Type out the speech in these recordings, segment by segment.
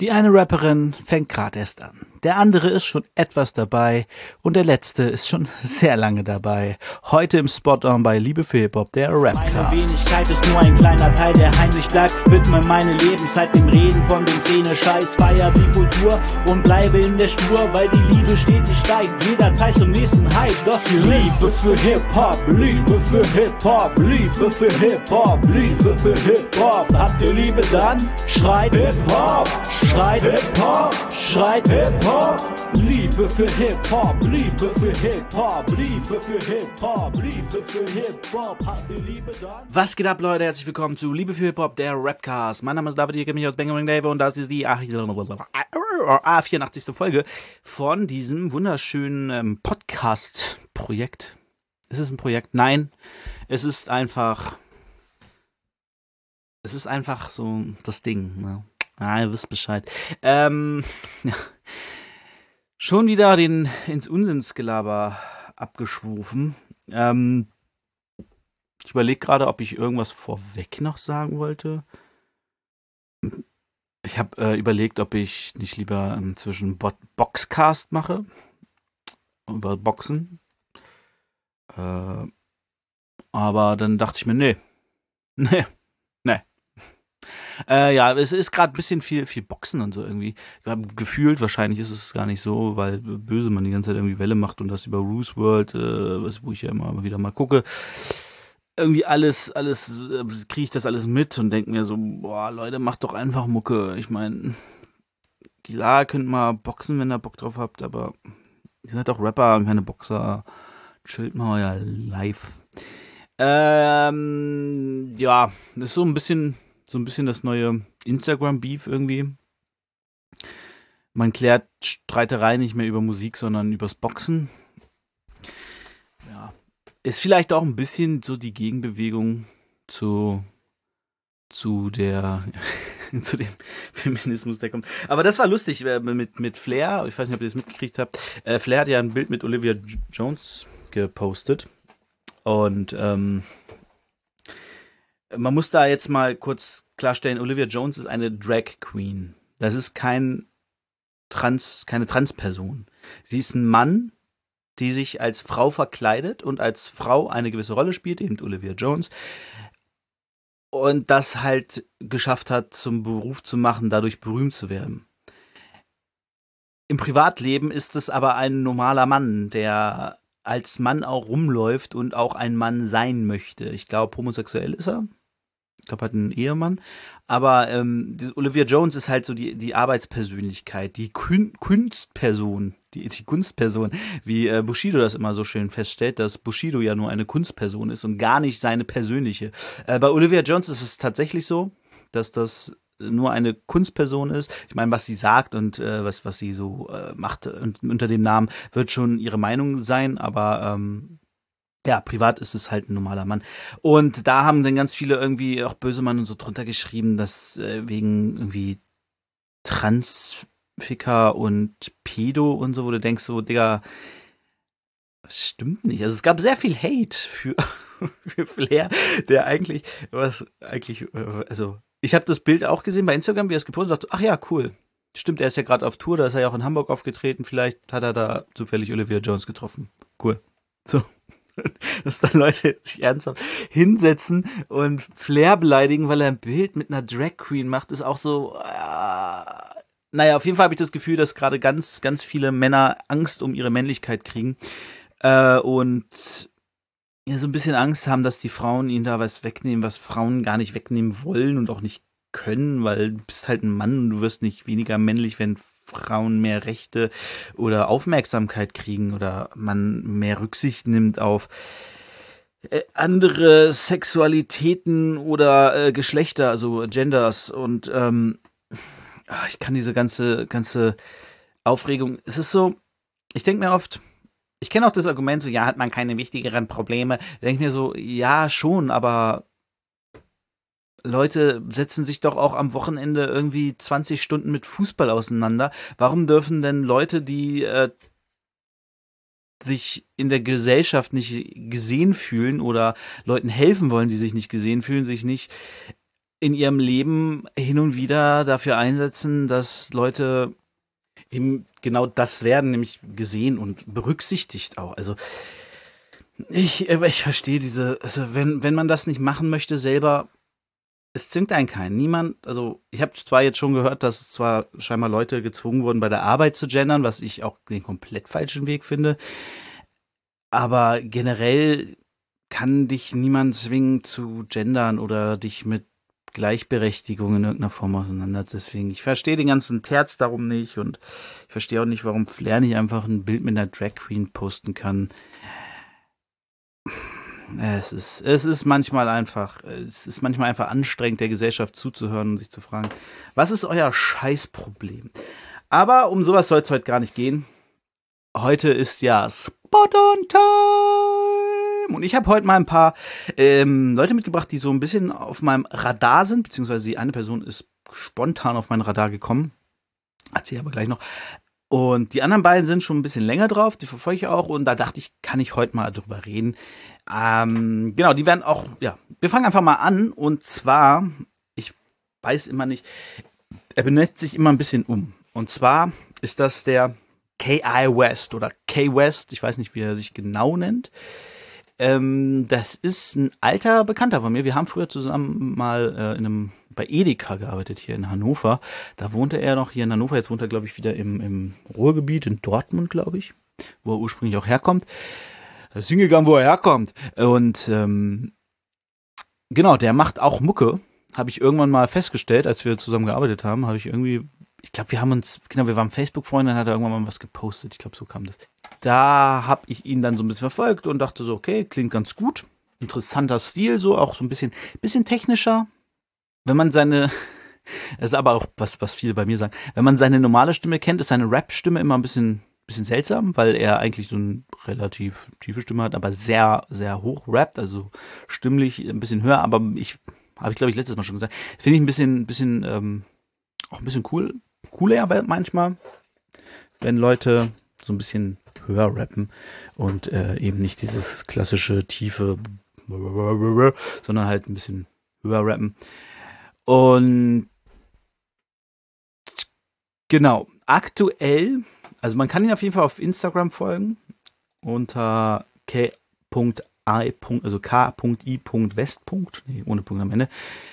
Die eine Rapperin fängt gerade erst an. Der andere ist schon etwas dabei und der letzte ist schon sehr lange dabei. Heute im Spot-On bei Liebe für Hip-Hop, der Rapcast. Meine Wenigkeit ist nur ein kleiner Teil, der heimlich bleibt. Widme meine Lebenszeit dem Reden von dem Szene-Scheiß. Feier die Kultur und bleibe in der Spur, weil die Liebe stetig steigt. Jederzeit zum nächsten Hype. Das hier Liebe für Hip-Hop, Liebe für Hip-Hop, Liebe für Hip-Hop, Liebe für Hip-Hop. Habt ihr Liebe dann? Schreit Hip-Hop, schreit Hip-Hop, schreit Hip-Hop. Liebe für Hip-Hop, Liebe für Hip-Hop, Liebe für Hip-Hop, Liebe für Hip-Hop. Habt ihr Liebe dann? Was geht ab, Leute? Herzlich willkommen zu Liebe für Hip-Hop, der Rapcast. Mein Name ist David, ihr kennt mich aus Bang Dave und das ist die A84. Folge von diesem wunderschönen ähm, Podcast-Projekt. Ist es ein Projekt? Nein, es ist einfach. Es ist einfach so das Ding. Ne? Ah, ihr wisst Bescheid. Ähm, ja. Schon wieder den ins Unsinnsgelaber abgeschwufen. Ähm, ich überlege gerade, ob ich irgendwas vorweg noch sagen wollte. Ich habe äh, überlegt, ob ich nicht lieber ähm, zwischen Bo Boxcast mache. Über Boxen. Äh, aber dann dachte ich mir, nee. Nee. Nee. Äh, ja, es ist gerade ein bisschen viel, viel Boxen und so irgendwie. Gefühlt, wahrscheinlich ist es gar nicht so, weil Böse man die ganze Zeit irgendwie Welle macht und das über Roos World, äh, wo ich ja immer wieder mal gucke. Irgendwie alles, alles, äh, kriege ich das alles mit und denke mir so, boah, Leute, macht doch einfach Mucke. Ich meine, klar, könnt mal boxen, wenn ihr Bock drauf habt, aber ihr seid doch Rapper, keine Boxer. Chillt mal euer Live. Ähm, ja, das ist so ein bisschen so ein bisschen das neue Instagram-Beef irgendwie. Man klärt Streitereien nicht mehr über Musik, sondern übers Boxen. Ja. Ist vielleicht auch ein bisschen so die Gegenbewegung zu, zu der, zu dem Feminismus, der kommt. Aber das war lustig äh, mit, mit Flair. Ich weiß nicht, ob ihr das mitgekriegt habt. Äh, Flair hat ja ein Bild mit Olivia Jones gepostet. Und ähm, man muss da jetzt mal kurz klarstellen, Olivia Jones ist eine Drag Queen. Das ist kein Trans, keine Transperson. Sie ist ein Mann, die sich als Frau verkleidet und als Frau eine gewisse Rolle spielt, eben Olivia Jones. Und das halt geschafft hat, zum Beruf zu machen, dadurch berühmt zu werden. Im Privatleben ist es aber ein normaler Mann, der als Mann auch rumläuft und auch ein Mann sein möchte. Ich glaube, homosexuell ist er glaube, hat einen Ehemann. Aber ähm, Olivia Jones ist halt so die, die Arbeitspersönlichkeit, die Kün Kunstperson, die, die Kunstperson, wie äh, Bushido das immer so schön feststellt, dass Bushido ja nur eine Kunstperson ist und gar nicht seine persönliche. Äh, bei Olivia Jones ist es tatsächlich so, dass das nur eine Kunstperson ist. Ich meine, was sie sagt und äh, was, was sie so äh, macht und unter dem Namen wird schon ihre Meinung sein, aber ähm, ja, privat ist es halt ein normaler Mann. Und da haben dann ganz viele irgendwie auch böse Mann und so drunter geschrieben, dass äh, wegen irgendwie Transficker und Pedo und so, wo du denkst so, Digga, das stimmt nicht. Also es gab sehr viel Hate für, für Flair, der eigentlich, was eigentlich, äh, also ich habe das Bild auch gesehen bei Instagram, wie er es gepostet hat. Ach ja, cool. Stimmt, er ist ja gerade auf Tour, da ist er ja auch in Hamburg aufgetreten. Vielleicht hat er da zufällig Olivia Jones getroffen. Cool. So. dass da Leute sich ernsthaft hinsetzen und Flair beleidigen, weil er ein Bild mit einer Drag Queen macht, ist auch so. Äh, naja, auf jeden Fall habe ich das Gefühl, dass gerade ganz, ganz viele Männer Angst um ihre Männlichkeit kriegen äh, und ja, so ein bisschen Angst haben, dass die Frauen ihnen da was wegnehmen, was Frauen gar nicht wegnehmen wollen und auch nicht können, weil du bist halt ein Mann und du wirst nicht weniger männlich, wenn Frauen mehr Rechte oder Aufmerksamkeit kriegen oder man mehr Rücksicht nimmt auf äh, andere Sexualitäten oder äh, Geschlechter, also Genders und ähm, ah, ich kann diese ganze ganze Aufregung. Es ist so, ich denke mir oft, ich kenne auch das Argument so, ja, hat man keine wichtigeren Probleme. Denke mir so, ja schon, aber Leute setzen sich doch auch am Wochenende irgendwie 20 Stunden mit Fußball auseinander. Warum dürfen denn Leute, die äh, sich in der Gesellschaft nicht gesehen fühlen oder Leuten helfen wollen, die sich nicht gesehen fühlen, sich nicht in ihrem Leben hin und wieder dafür einsetzen, dass Leute eben genau das werden, nämlich gesehen und berücksichtigt auch. Also ich, ich verstehe diese, also wenn, wenn man das nicht machen möchte selber, es zwingt einen keinen. Niemand, also ich habe zwar jetzt schon gehört, dass zwar scheinbar Leute gezwungen wurden, bei der Arbeit zu gendern, was ich auch den komplett falschen Weg finde. Aber generell kann dich niemand zwingen zu gendern oder dich mit Gleichberechtigung in irgendeiner Form auseinander. Deswegen, ich verstehe den ganzen Terz darum nicht und ich verstehe auch nicht, warum Flair nicht einfach ein Bild mit einer Drag Queen posten kann. Es ist, es ist manchmal einfach, es ist manchmal einfach anstrengend, der Gesellschaft zuzuhören und sich zu fragen, was ist euer Scheißproblem? Aber um sowas soll es heute gar nicht gehen. Heute ist ja Spot-on-Time! Und ich habe heute mal ein paar ähm, Leute mitgebracht, die so ein bisschen auf meinem Radar sind, beziehungsweise eine Person ist spontan auf mein Radar gekommen. Erzähle aber gleich noch. Und die anderen beiden sind schon ein bisschen länger drauf, die verfolge ich auch. Und da dachte ich, kann ich heute mal drüber reden. Ähm, genau, die werden auch, ja, wir fangen einfach mal an. Und zwar, ich weiß immer nicht, er benennt sich immer ein bisschen um. Und zwar ist das der K.I. West oder K. West, ich weiß nicht, wie er sich genau nennt. Ähm, das ist ein alter Bekannter von mir. Wir haben früher zusammen mal äh, in einem bei Edeka gearbeitet hier in Hannover. Da wohnte er noch hier in Hannover. Jetzt wohnt er, glaube ich, wieder im, im Ruhrgebiet in Dortmund, glaube ich, wo er ursprünglich auch herkommt. Ist hingegangen, wo er herkommt. Und ähm, genau, der macht auch Mucke. Habe ich irgendwann mal festgestellt, als wir zusammen gearbeitet haben, habe ich irgendwie ich glaube, wir haben uns, genau, wir waren Facebook-Freunde, dann hat er irgendwann mal was gepostet. Ich glaube, so kam das. Da habe ich ihn dann so ein bisschen verfolgt und dachte so, okay, klingt ganz gut. Interessanter Stil, so auch so ein bisschen, bisschen technischer. Wenn man seine, das ist aber auch was, was viele bei mir sagen, wenn man seine normale Stimme kennt, ist seine Rap-Stimme immer ein bisschen, bisschen seltsam, weil er eigentlich so eine relativ tiefe Stimme hat, aber sehr, sehr hoch rappt, also stimmlich ein bisschen höher, aber ich, habe ich glaube ich letztes Mal schon gesagt, finde ich ein bisschen, bisschen, ähm, auch ein bisschen cool cooler manchmal, wenn Leute so ein bisschen höher rappen und äh, eben nicht dieses klassische tiefe, sondern halt ein bisschen höher rappen. Und genau, aktuell, also man kann ihn auf jeden Fall auf Instagram folgen unter k.i. also k.i.west. Nee, ohne Punkt am Ende.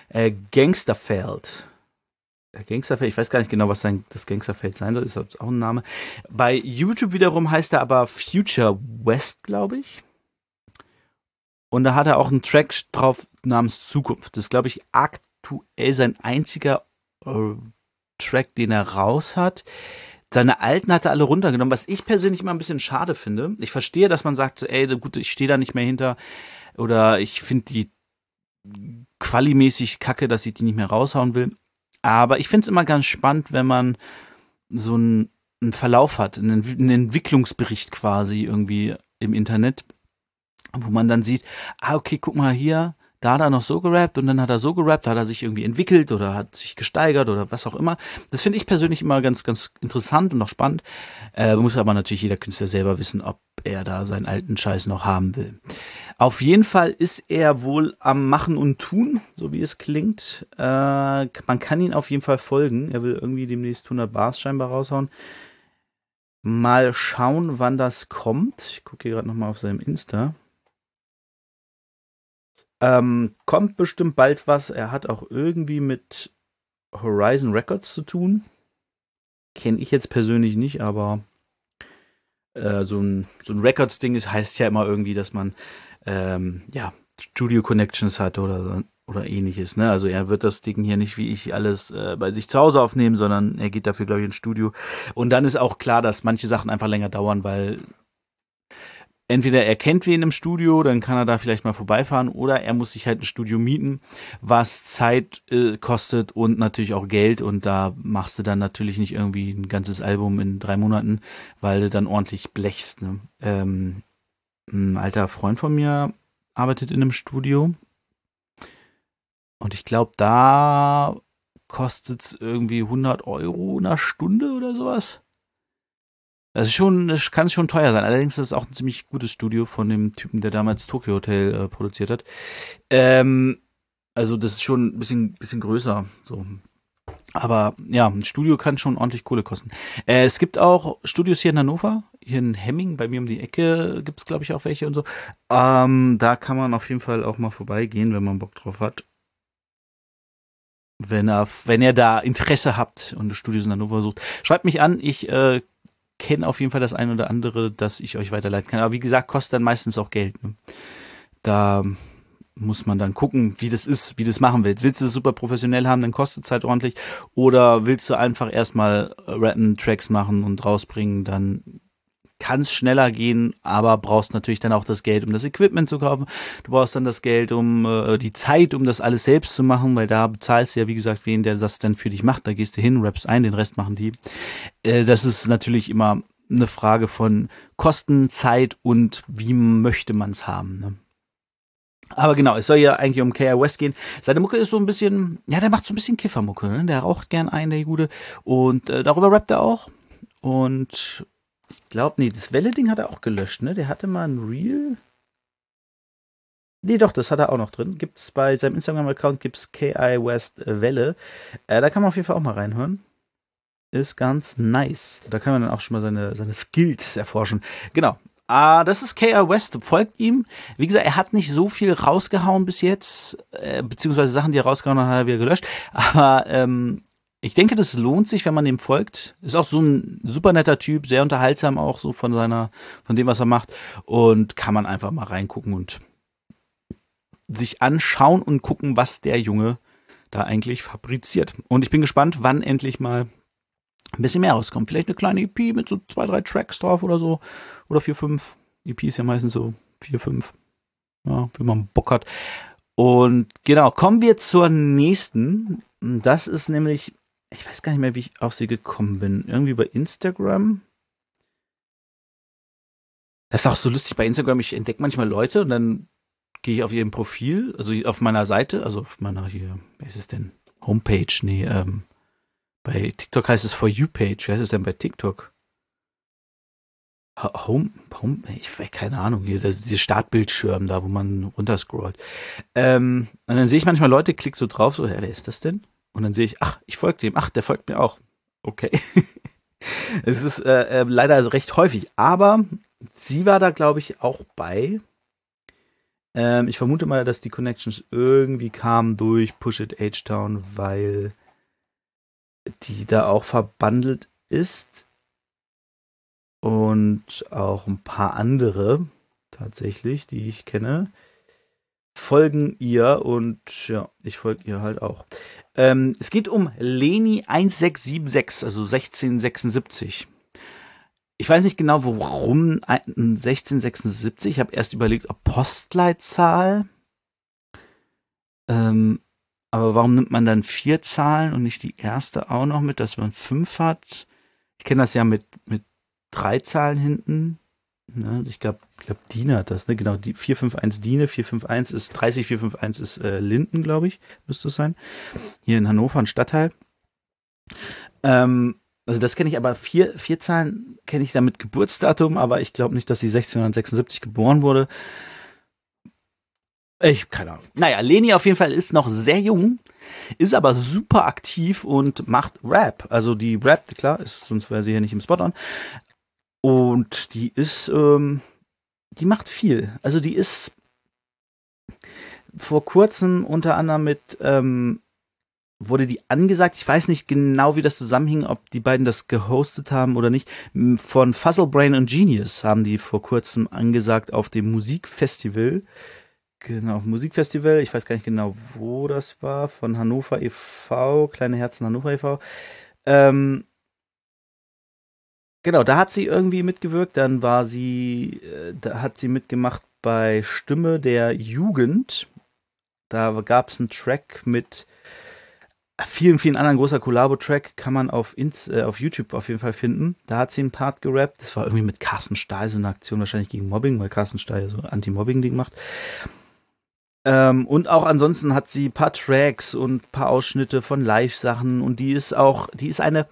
Äh, Gangsterfeld Gangsterfeld, ich weiß gar nicht genau, was sein, das Gangsterfeld sein soll, ist auch ein Name. Bei YouTube wiederum heißt er aber Future West, glaube ich. Und da hat er auch einen Track drauf namens Zukunft. Das ist, glaube ich, aktuell sein einziger äh, Track, den er raus hat. Seine alten hat er alle runtergenommen, was ich persönlich immer ein bisschen schade finde. Ich verstehe, dass man sagt, ey, gut, ich stehe da nicht mehr hinter. Oder ich finde die qualimäßig kacke, dass ich die nicht mehr raushauen will. Aber ich finde es immer ganz spannend, wenn man so einen, einen Verlauf hat, einen, einen Entwicklungsbericht quasi irgendwie im Internet, wo man dann sieht, ah, okay, guck mal hier, da hat er noch so gerappt und dann hat er so gerappt, da hat er sich irgendwie entwickelt oder hat sich gesteigert oder was auch immer. Das finde ich persönlich immer ganz, ganz interessant und auch spannend. Äh, muss aber natürlich jeder Künstler selber wissen, ob er da seinen alten Scheiß noch haben will. Auf jeden Fall ist er wohl am Machen und Tun, so wie es klingt. Äh, man kann ihn auf jeden Fall folgen. Er will irgendwie demnächst 100 Bars scheinbar raushauen. Mal schauen, wann das kommt. Ich gucke hier gerade nochmal auf seinem Insta. Ähm, kommt bestimmt bald was. Er hat auch irgendwie mit Horizon Records zu tun. Kenne ich jetzt persönlich nicht, aber äh, so ein, so ein Records-Ding heißt ja immer irgendwie, dass man ähm, ja, Studio-Connections hat oder, oder ähnliches. Ne? Also er wird das Ding hier nicht wie ich alles äh, bei sich zu Hause aufnehmen, sondern er geht dafür, glaube ich, ins Studio. Und dann ist auch klar, dass manche Sachen einfach länger dauern, weil entweder er kennt wen im Studio, dann kann er da vielleicht mal vorbeifahren, oder er muss sich halt ein Studio mieten, was Zeit äh, kostet und natürlich auch Geld. Und da machst du dann natürlich nicht irgendwie ein ganzes Album in drei Monaten, weil du dann ordentlich blechst. Ne? Ähm, ein alter Freund von mir arbeitet in einem Studio. Und ich glaube, da kostet es irgendwie 100 Euro in einer Stunde oder sowas. Das ist schon, das kann schon teuer sein. Allerdings ist es auch ein ziemlich gutes Studio von dem Typen, der damals Tokyo Hotel äh, produziert hat. Ähm, Also das ist schon ein bisschen, bisschen größer. So. Aber ja, ein Studio kann schon ordentlich Kohle kosten. Äh, es gibt auch Studios hier in Hannover, hier in Hemming, bei mir um die Ecke gibt es, glaube ich, auch welche und so. Ähm, da kann man auf jeden Fall auch mal vorbeigehen, wenn man Bock drauf hat. Wenn er, wenn ihr da Interesse habt und Studios in Hannover sucht, schreibt mich an. Ich äh, kenne auf jeden Fall das eine oder andere, das ich euch weiterleiten kann. Aber wie gesagt, kostet dann meistens auch Geld. Ne? Da muss man dann gucken, wie das ist, wie das machen willst. Willst du das super professionell haben, dann kostet es halt ordentlich. Oder willst du einfach erstmal rappen, Tracks machen und rausbringen, dann kann es schneller gehen, aber brauchst natürlich dann auch das Geld, um das Equipment zu kaufen. Du brauchst dann das Geld, um äh, die Zeit, um das alles selbst zu machen, weil da bezahlst du ja, wie gesagt, wen, der das dann für dich macht. Da gehst du hin, rappst ein, den Rest machen die. Äh, das ist natürlich immer eine Frage von Kosten, Zeit und wie möchte man es haben. Ne? Aber genau, es soll ja eigentlich um K.I. West gehen. Seine Mucke ist so ein bisschen, ja, der macht so ein bisschen Kiffermucke, ne? Der raucht gern ein, der Gute. Und äh, darüber rappt er auch. Und ich glaube, nee, das Welle-Ding hat er auch gelöscht, ne? Der hatte mal ein Reel. Nee, doch, das hat er auch noch drin. Gibt's bei seinem Instagram-Account gibt's KI West Welle. Äh, da kann man auf jeden Fall auch mal reinhören. Ist ganz nice. Da kann man dann auch schon mal seine, seine Skills erforschen. Genau. Ah, das ist KR West, folgt ihm. Wie gesagt, er hat nicht so viel rausgehauen bis jetzt, äh, beziehungsweise Sachen, die er rausgehauen hat, hat er wieder gelöscht. Aber ähm, ich denke, das lohnt sich, wenn man dem folgt. Ist auch so ein super netter Typ, sehr unterhaltsam auch so von seiner, von dem, was er macht. Und kann man einfach mal reingucken und sich anschauen und gucken, was der Junge da eigentlich fabriziert. Und ich bin gespannt, wann endlich mal ein bisschen mehr rauskommt. Vielleicht eine kleine EP mit so zwei, drei Tracks drauf oder so. Oder vier, fünf. EP ist ja meistens so vier, fünf. Ja, wenn man Bock hat. Und genau, kommen wir zur nächsten. Das ist nämlich, ich weiß gar nicht mehr, wie ich auf sie gekommen bin. Irgendwie bei Instagram. Das ist auch so lustig bei Instagram. Ich entdecke manchmal Leute und dann gehe ich auf ihrem Profil, also auf meiner Seite, also auf meiner hier, wie ist es denn? Homepage, nee, ähm, bei TikTok heißt es For You Page. Wie heißt es denn bei TikTok? Home, Home, ich weiß keine Ahnung, hier, dieser Startbildschirm da, wo man runterscrollt. Ähm, und dann sehe ich manchmal Leute, klick so drauf, so, ja, wer ist das denn? Und dann sehe ich, ach, ich folge dem, ach, der folgt mir auch. Okay. es ist äh, äh, leider recht häufig, aber sie war da, glaube ich, auch bei. Ähm, ich vermute mal, dass die Connections irgendwie kamen durch Push It H-Town, weil die da auch verbandelt ist. Und auch ein paar andere tatsächlich, die ich kenne, folgen ihr und ja, ich folge ihr halt auch. Ähm, es geht um Leni 1676, also 1676. Ich weiß nicht genau, warum 1676. Ich habe erst überlegt, ob Postleitzahl. Ähm, aber warum nimmt man dann vier Zahlen und nicht die erste auch noch mit, dass man fünf hat? Ich kenne das ja mit, mit drei Zahlen hinten. Ne? Ich glaube, glaub, Dine hat das, ne? Genau, die 451 Dine, 451 ist 30, 451 ist äh, Linden, glaube ich, müsste es sein. Hier in Hannover, ein Stadtteil. Ähm, also das kenne ich, aber vier, vier Zahlen kenne ich da mit Geburtsdatum, aber ich glaube nicht, dass sie 1676 geboren wurde. Ich, keine Ahnung. Naja, Leni auf jeden Fall ist noch sehr jung, ist aber super aktiv und macht Rap. Also die Rap, klar, ist, sonst wäre sie ja nicht im Spot on. Und die ist, ähm, die macht viel. Also die ist vor kurzem unter anderem mit, ähm, wurde die angesagt. Ich weiß nicht genau, wie das zusammenhing, ob die beiden das gehostet haben oder nicht. Von Fuzzlebrain und Genius haben die vor kurzem angesagt auf dem Musikfestival Genau, Musikfestival. Ich weiß gar nicht genau, wo das war. Von Hannover e.V., Kleine Herzen Hannover e.V. Ähm, genau, da hat sie irgendwie mitgewirkt. Dann war sie, äh, da hat sie mitgemacht bei Stimme der Jugend. Da gab es einen Track mit vielen, vielen anderen großer Collabo-Track. Kann man auf, Inst äh, auf YouTube auf jeden Fall finden. Da hat sie einen Part gerappt. Das war irgendwie mit Carsten Stahl, so eine Aktion wahrscheinlich gegen Mobbing, weil Carsten Stahl so Anti-Mobbing-Ding macht. Ähm, und auch ansonsten hat sie paar Tracks und paar Ausschnitte von Live-Sachen und die ist auch, die ist eine,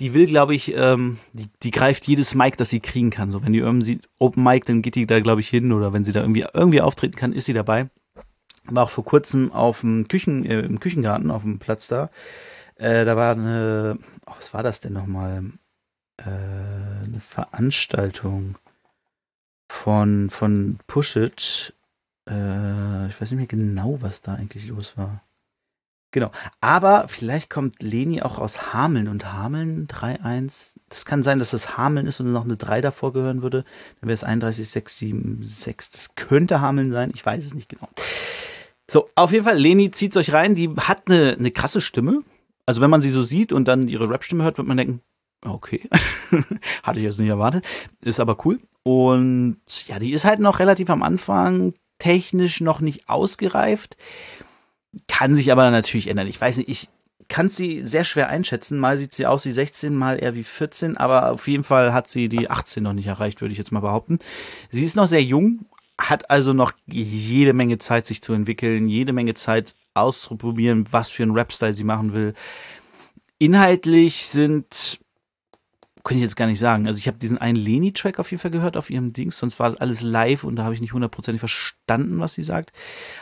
die will, glaube ich, ähm, die, die greift jedes Mic, das sie kriegen kann. So, wenn die irgendwie Open Mic, dann geht die da, glaube ich, hin oder wenn sie da irgendwie, irgendwie auftreten kann, ist sie dabei. War auch vor kurzem auf dem Küchen, äh, im Küchengarten, auf dem Platz da. Äh, da war eine, oh, was war das denn nochmal? Äh, eine Veranstaltung von, von Push It. Äh, ich weiß nicht mehr genau, was da eigentlich los war. Genau. Aber vielleicht kommt Leni auch aus Hameln und Hameln 3-1. Das kann sein, dass das Hameln ist und noch eine 3 davor gehören würde. Dann wäre es 31,676. Das könnte Hameln sein. Ich weiß es nicht genau. So, auf jeden Fall, Leni zieht euch rein. Die hat eine, eine krasse Stimme. Also, wenn man sie so sieht und dann ihre Rap-Stimme hört, wird man denken, okay. Hatte ich jetzt nicht erwartet. Ist aber cool. Und ja, die ist halt noch relativ am Anfang, technisch noch nicht ausgereift. Kann sich aber natürlich ändern. Ich weiß nicht, ich kann sie sehr schwer einschätzen. Mal sieht sie aus wie 16, mal eher wie 14, aber auf jeden Fall hat sie die 18 noch nicht erreicht, würde ich jetzt mal behaupten. Sie ist noch sehr jung, hat also noch jede Menge Zeit, sich zu entwickeln, jede Menge Zeit auszuprobieren, was für einen Rap-Style sie machen will. Inhaltlich sind kann ich jetzt gar nicht sagen. Also ich habe diesen einen Leni-Track auf jeden Fall gehört auf ihrem Dings, sonst war alles live und da habe ich nicht hundertprozentig verstanden, was sie sagt.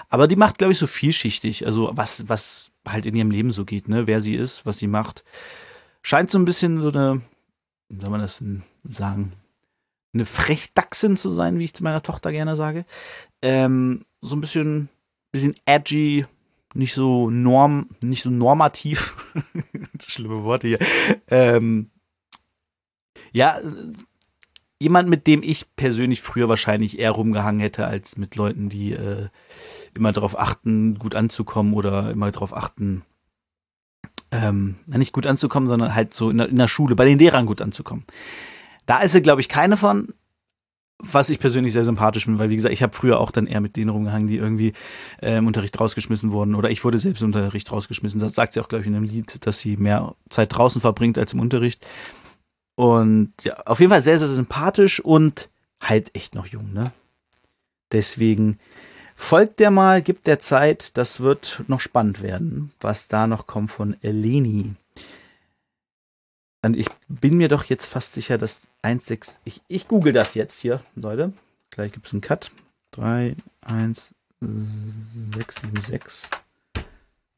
Aber die macht, glaube ich, so vielschichtig. Also was, was halt in ihrem Leben so geht, ne? Wer sie ist, was sie macht. Scheint so ein bisschen so eine, wie soll man das denn sagen? Eine Frechdachsin zu sein, wie ich zu meiner Tochter gerne sage. Ähm, so ein bisschen, bisschen edgy, nicht so norm, nicht so normativ. Schlimme Worte hier. Ähm, ja, jemand, mit dem ich persönlich früher wahrscheinlich eher rumgehangen hätte, als mit Leuten, die äh, immer darauf achten, gut anzukommen oder immer darauf achten, ähm, nicht gut anzukommen, sondern halt so in der, in der Schule, bei den Lehrern gut anzukommen. Da ist sie, glaube ich, keine von, was ich persönlich sehr sympathisch finde, weil wie gesagt, ich habe früher auch dann eher mit denen rumgehangen, die irgendwie äh, im Unterricht rausgeschmissen wurden oder ich wurde selbst im Unterricht rausgeschmissen. Das sagt sie auch, glaube ich, in einem Lied, dass sie mehr Zeit draußen verbringt als im Unterricht. Und ja, auf jeden Fall sehr, sehr sympathisch und halt echt noch jung, ne? Deswegen folgt der mal, gibt der Zeit, das wird noch spannend werden, was da noch kommt von Eleni. Und ich bin mir doch jetzt fast sicher, dass 1,6. Ich, ich google das jetzt hier, Leute. Gleich gibt es einen Cut. 3, 1, 6, 7, 6.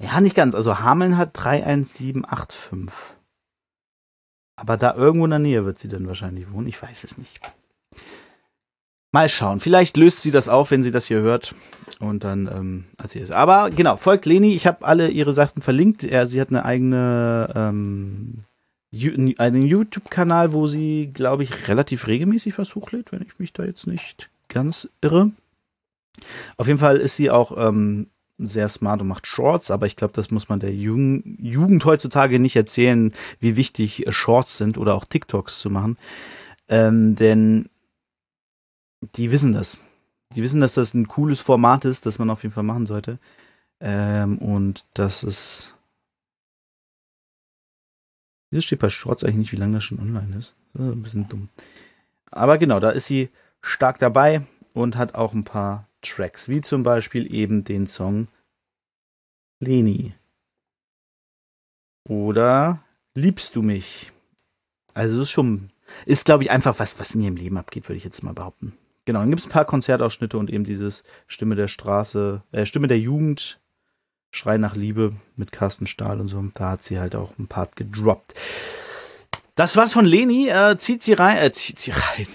Ja, nicht ganz. Also Hameln hat 31785. Aber da irgendwo in der Nähe wird sie dann wahrscheinlich wohnen. Ich weiß es nicht. Mal schauen. Vielleicht löst sie das auf, wenn sie das hier hört. Und dann ähm, erzählt es. Aber genau, folgt Leni. Ich habe alle ihre Sachen verlinkt. Er, sie hat eine eigene, ähm, einen YouTube-Kanal, wo sie, glaube ich, relativ regelmäßig was hochlädt, wenn ich mich da jetzt nicht ganz irre. Auf jeden Fall ist sie auch ähm, sehr smart und macht Shorts, aber ich glaube, das muss man der Jugend, heutzutage nicht erzählen, wie wichtig Shorts sind oder auch TikToks zu machen. Ähm, denn die wissen das. Die wissen, dass das ein cooles Format ist, das man auf jeden Fall machen sollte. Ähm, und das ist. Wieso steht bei Shorts eigentlich nicht, wie lange das schon online ist? Das ist ein bisschen dumm. Aber genau, da ist sie stark dabei und hat auch ein paar Tracks, wie zum Beispiel eben den Song Leni. Oder Liebst du mich? Also das ist schon, ist glaube ich einfach was, was in ihrem Leben abgeht, würde ich jetzt mal behaupten. Genau, dann gibt es ein paar Konzertausschnitte und eben dieses Stimme der Straße, äh, Stimme der Jugend, Schrei nach Liebe mit Carsten Stahl und so. Da hat sie halt auch ein Part gedroppt. Das war's von Leni. Äh, zieht sie rein, äh, zieht sie rein.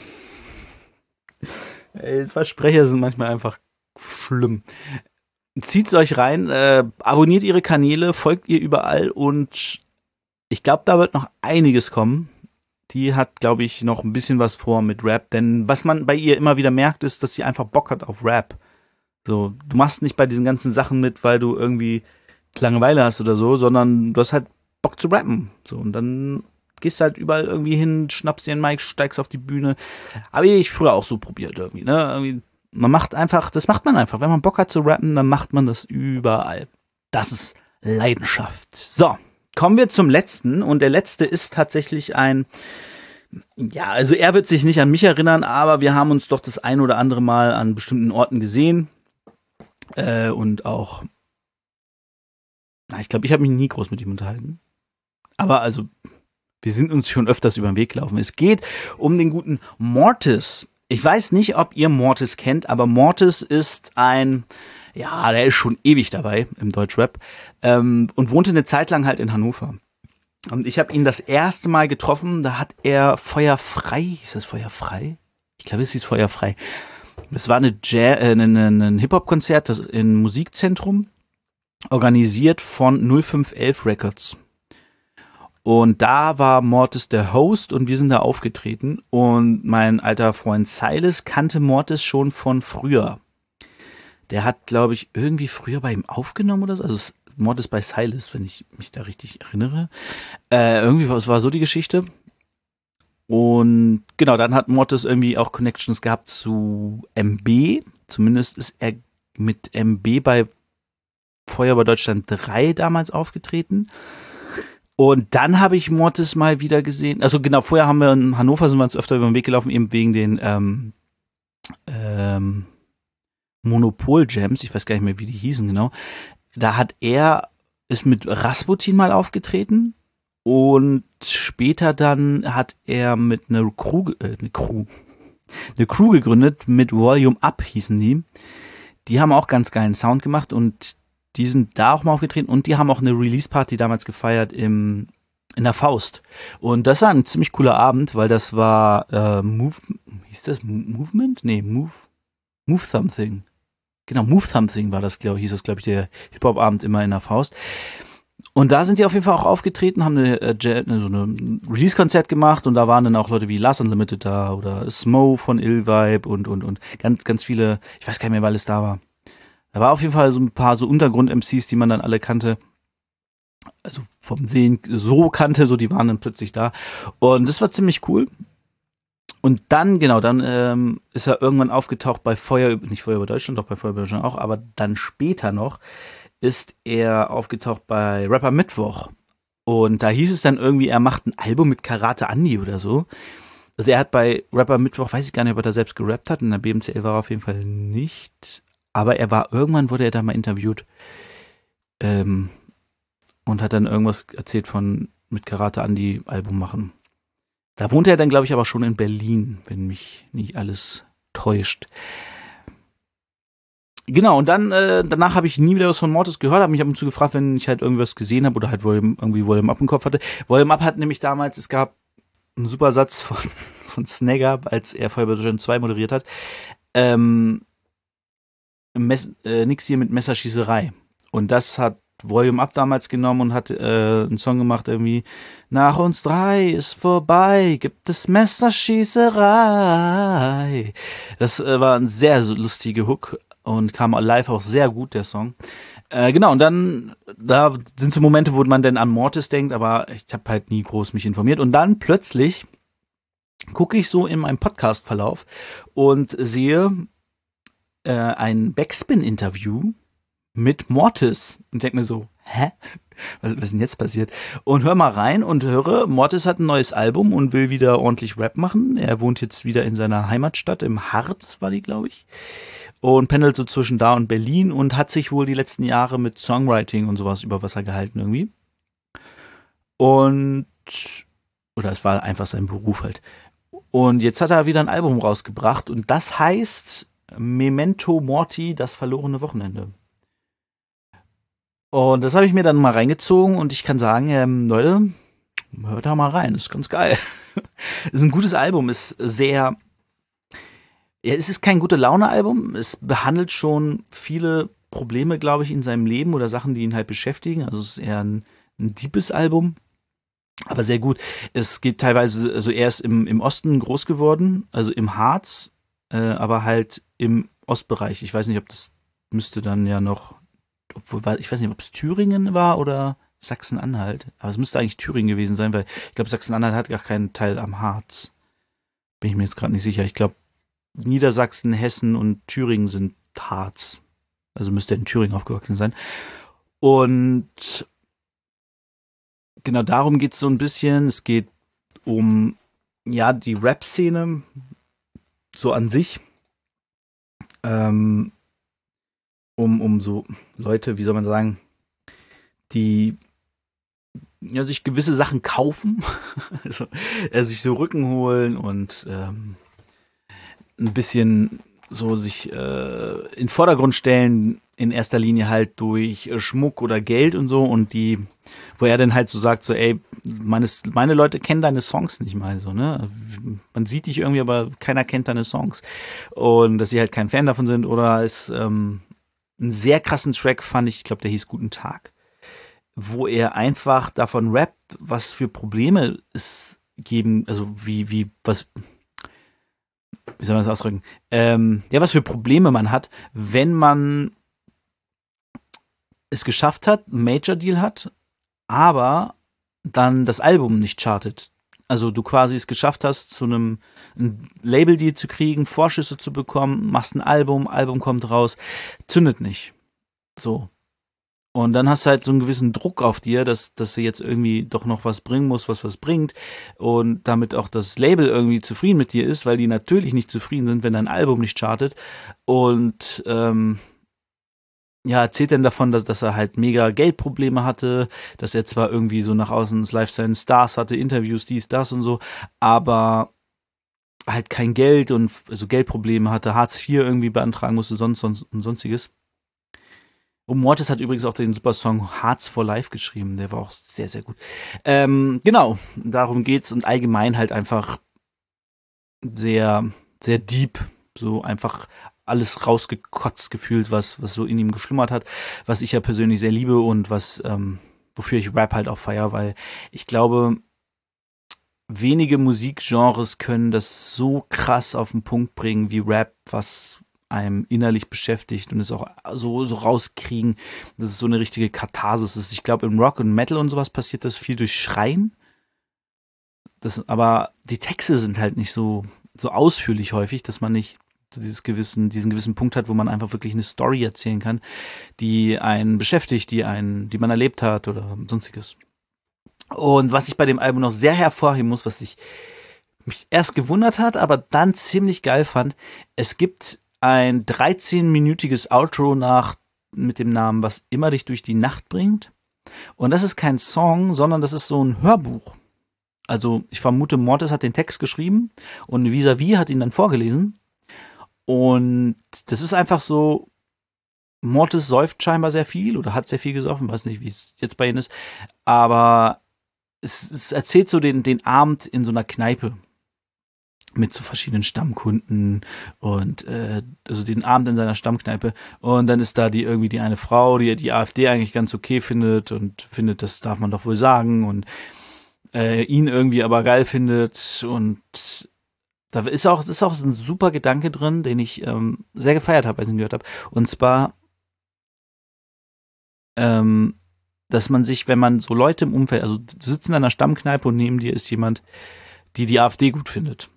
Versprecher sind manchmal einfach schlimm. Zieht's euch rein, äh, abonniert ihre Kanäle, folgt ihr überall und ich glaube, da wird noch einiges kommen. Die hat, glaube ich, noch ein bisschen was vor mit Rap, denn was man bei ihr immer wieder merkt, ist, dass sie einfach Bock hat auf Rap. So, du machst nicht bei diesen ganzen Sachen mit, weil du irgendwie Langeweile hast oder so, sondern du hast halt Bock zu rappen. So, und dann gehst halt überall irgendwie hin, schnappst dir einen Mic, steigst auf die Bühne. Habe ich früher auch so probiert irgendwie, ne? Irgendwie, man macht einfach, das macht man einfach. Wenn man Bock hat zu rappen, dann macht man das überall. Das ist Leidenschaft. So, kommen wir zum letzten und der letzte ist tatsächlich ein ja, also er wird sich nicht an mich erinnern, aber wir haben uns doch das ein oder andere Mal an bestimmten Orten gesehen. Äh, und auch, na, ich glaube, ich habe mich nie groß mit ihm unterhalten. Aber also, wir sind uns schon öfters über den Weg gelaufen. Es geht um den guten Mortis. Ich weiß nicht, ob ihr Mortis kennt, aber Mortis ist ein Ja, der ist schon ewig dabei im Deutschrap ähm, und wohnte eine Zeit lang halt in Hannover. Und ich habe ihn das erste Mal getroffen, da hat er Feuerfrei, hieß das Feuerfrei? Ich glaube, es hieß Feuerfrei. Es war eine Jazz, äh, ein, ein Hip-Hop-Konzert im Musikzentrum, organisiert von 0511 Records. Und da war Mortis der Host und wir sind da aufgetreten. Und mein alter Freund Silas kannte Mortis schon von früher. Der hat, glaube ich, irgendwie früher bei ihm aufgenommen oder so. Also Mortis bei Silas, wenn ich mich da richtig erinnere. Äh, irgendwie, was war so die Geschichte? Und genau, dann hat Mortis irgendwie auch Connections gehabt zu MB. Zumindest ist er mit MB bei Feuerwehr Deutschland 3 damals aufgetreten. Und dann habe ich Mortis mal wieder gesehen. Also genau, vorher haben wir in Hannover sind wir uns öfter über den Weg gelaufen, eben wegen den ähm, ähm, Monopol-Jams. Ich weiß gar nicht mehr, wie die hießen genau. Da hat er, ist mit Rasputin mal aufgetreten und später dann hat er mit einer Crew, äh, eine Crew, eine Crew gegründet, mit Volume Up hießen die. Die haben auch ganz geilen Sound gemacht und die sind da auch mal aufgetreten und die haben auch eine Release-Party damals gefeiert im, in der Faust. Und das war ein ziemlich cooler Abend, weil das war äh, Move, hieß das Movement? Nee, Move, Move Something. Genau, Move Something war das, glaube ich, hieß das, glaube ich, der Hip-Hop-Abend immer in der Faust. Und da sind die auf jeden Fall auch aufgetreten, haben eine, äh, so eine Release-Konzert gemacht und da waren dann auch Leute wie Last Unlimited da oder Smo von Ill Vibe und, und, und ganz, ganz viele, ich weiß gar nicht mehr, weil es da war. Da war auf jeden Fall so ein paar so Untergrund-MCs, die man dann alle kannte. Also vom Sehen so kannte, so die waren dann plötzlich da. Und das war ziemlich cool. Und dann, genau, dann ähm, ist er irgendwann aufgetaucht bei Feuer, nicht Feuer über Deutschland, doch bei Feuer über Deutschland auch, aber dann später noch ist er aufgetaucht bei Rapper Mittwoch. Und da hieß es dann irgendwie, er macht ein Album mit Karate Andy oder so. Also er hat bei Rapper Mittwoch, weiß ich gar nicht, ob er da selbst gerappt hat, in der BMCL war er auf jeden Fall nicht. Aber er war, irgendwann wurde er da mal interviewt. Ähm, und hat dann irgendwas erzählt von mit Karate Andy Album machen. Da wohnte er dann, glaube ich, aber schon in Berlin, wenn mich nicht alles täuscht. Genau, und dann, äh, danach habe ich nie wieder was von Mortis gehört, habe mich ab und zu gefragt, wenn ich halt irgendwas gesehen habe oder halt Volume, irgendwie Volume Up im Kopf hatte. Volume Up hat nämlich damals, es gab einen super Satz von, von Snagger, als er Feuerwehr 2 moderiert hat. Ähm, Mess, äh, nix hier mit Messerschießerei. Und das hat Volume Up damals genommen und hat äh, einen Song gemacht irgendwie Nach uns drei ist vorbei, gibt es Messerschießerei. Das äh, war ein sehr so lustige Hook und kam live auch sehr gut, der Song. Äh, genau, und dann, da sind so Momente, wo man denn an Mortis denkt, aber ich habe halt nie groß mich informiert. Und dann plötzlich gucke ich so in meinem Podcast-Verlauf und sehe äh, ein Backspin-Interview mit Mortis und denke mir so, hä? Was, was ist denn jetzt passiert? Und hör mal rein und höre, Mortis hat ein neues Album und will wieder ordentlich Rap machen. Er wohnt jetzt wieder in seiner Heimatstadt, im Harz war die, glaube ich. Und pendelt so zwischen da und Berlin und hat sich wohl die letzten Jahre mit Songwriting und sowas über Wasser gehalten irgendwie. Und, oder es war einfach sein Beruf halt. Und jetzt hat er wieder ein Album rausgebracht und das heißt Memento Morti, das verlorene Wochenende. Und das habe ich mir dann mal reingezogen und ich kann sagen, ähm, Leute, hört da mal rein, ist ganz geil. ist ein gutes Album, ist sehr. Ja, es ist kein gute Laune-Album. Es behandelt schon viele Probleme, glaube ich, in seinem Leben oder Sachen, die ihn halt beschäftigen. Also es ist eher ein, ein deepes Album, aber sehr gut. Es geht teilweise, also er ist im, im Osten groß geworden, also im Harz, äh, aber halt im Ostbereich. Ich weiß nicht, ob das müsste dann ja noch, obwohl, ich weiß nicht, ob es Thüringen war oder Sachsen-Anhalt. Aber es müsste eigentlich Thüringen gewesen sein, weil ich glaube, Sachsen-Anhalt hat gar keinen Teil am Harz. Bin ich mir jetzt gerade nicht sicher. Ich glaube, Niedersachsen, Hessen und Thüringen sind Harz. Also müsste er in Thüringen aufgewachsen sein. Und genau darum geht es so ein bisschen. Es geht um ja die Rap-Szene so an sich ähm, um, um so Leute, wie soll man sagen, die ja, sich gewisse Sachen kaufen, also äh, sich so Rücken holen und ähm, ein bisschen so sich äh, in Vordergrund stellen, in erster Linie halt durch äh, Schmuck oder Geld und so und die, wo er dann halt so sagt, so, ey, meine, meine Leute kennen deine Songs nicht mal so, ne? Man sieht dich irgendwie, aber keiner kennt deine Songs. Und dass sie halt kein Fan davon sind oder ist ähm, einen sehr krassen Track fand ich, ich glaube, der hieß Guten Tag, wo er einfach davon rappt, was für Probleme es geben, also wie, wie, was, wie soll man das ausdrücken? Ähm, ja, was für Probleme man hat, wenn man es geschafft hat, einen Major Deal hat, aber dann das Album nicht chartet. Also du quasi es geschafft hast, zu einem Label Deal zu kriegen, Vorschüsse zu bekommen, machst ein Album, Album kommt raus, zündet nicht. So. Und dann hast du halt so einen gewissen Druck auf dir, dass, dass du jetzt irgendwie doch noch was bringen musst, was was bringt. Und damit auch das Label irgendwie zufrieden mit dir ist, weil die natürlich nicht zufrieden sind, wenn dein Album nicht chartet. Und ähm, ja, erzählt denn davon, dass, dass er halt mega Geldprobleme hatte, dass er zwar irgendwie so nach außen das Lifestyle Stars hatte, Interviews, dies, das und so, aber halt kein Geld und also Geldprobleme hatte, Hartz IV irgendwie beantragen musste, sonst, sonst und sonstiges. Und Mortis hat übrigens auch den super Song Hearts for Life geschrieben, der war auch sehr, sehr gut. Ähm, genau, darum geht's und allgemein halt einfach sehr, sehr deep, so einfach alles rausgekotzt gefühlt, was, was so in ihm geschlummert hat, was ich ja persönlich sehr liebe und was, ähm, wofür ich Rap halt auch feier, weil ich glaube, wenige Musikgenres können das so krass auf den Punkt bringen wie Rap, was einem innerlich beschäftigt und es auch so, so rauskriegen, dass es so eine richtige Katharsis ist. Ich glaube, im Rock und Metal und sowas passiert das viel durch Schreien. Das, aber die Texte sind halt nicht so, so ausführlich häufig, dass man nicht dieses gewissen, diesen gewissen Punkt hat, wo man einfach wirklich eine Story erzählen kann, die einen beschäftigt, die einen, die man erlebt hat oder sonstiges. Und was ich bei dem Album noch sehr hervorheben muss, was ich mich erst gewundert hat, aber dann ziemlich geil fand, es gibt ein 13-minütiges Outro nach mit dem Namen Was immer dich durch die Nacht bringt. Und das ist kein Song, sondern das ist so ein Hörbuch. Also ich vermute, Mortis hat den Text geschrieben und Visavi hat ihn dann vorgelesen. Und das ist einfach so, Mortis säuft scheinbar sehr viel oder hat sehr viel gesoffen, weiß nicht, wie es jetzt bei ihm ist. Aber es, es erzählt so den, den Abend in so einer Kneipe mit so verschiedenen Stammkunden und äh, also den Abend in seiner Stammkneipe und dann ist da die irgendwie die eine Frau, die die AfD eigentlich ganz okay findet und findet, das darf man doch wohl sagen und äh, ihn irgendwie aber geil findet und da ist auch, ist auch ein super Gedanke drin, den ich ähm, sehr gefeiert habe, als ich ihn gehört habe. Und zwar, ähm, dass man sich, wenn man so Leute im Umfeld, also du sitzt in einer Stammkneipe und neben dir ist jemand, die die AfD gut findet.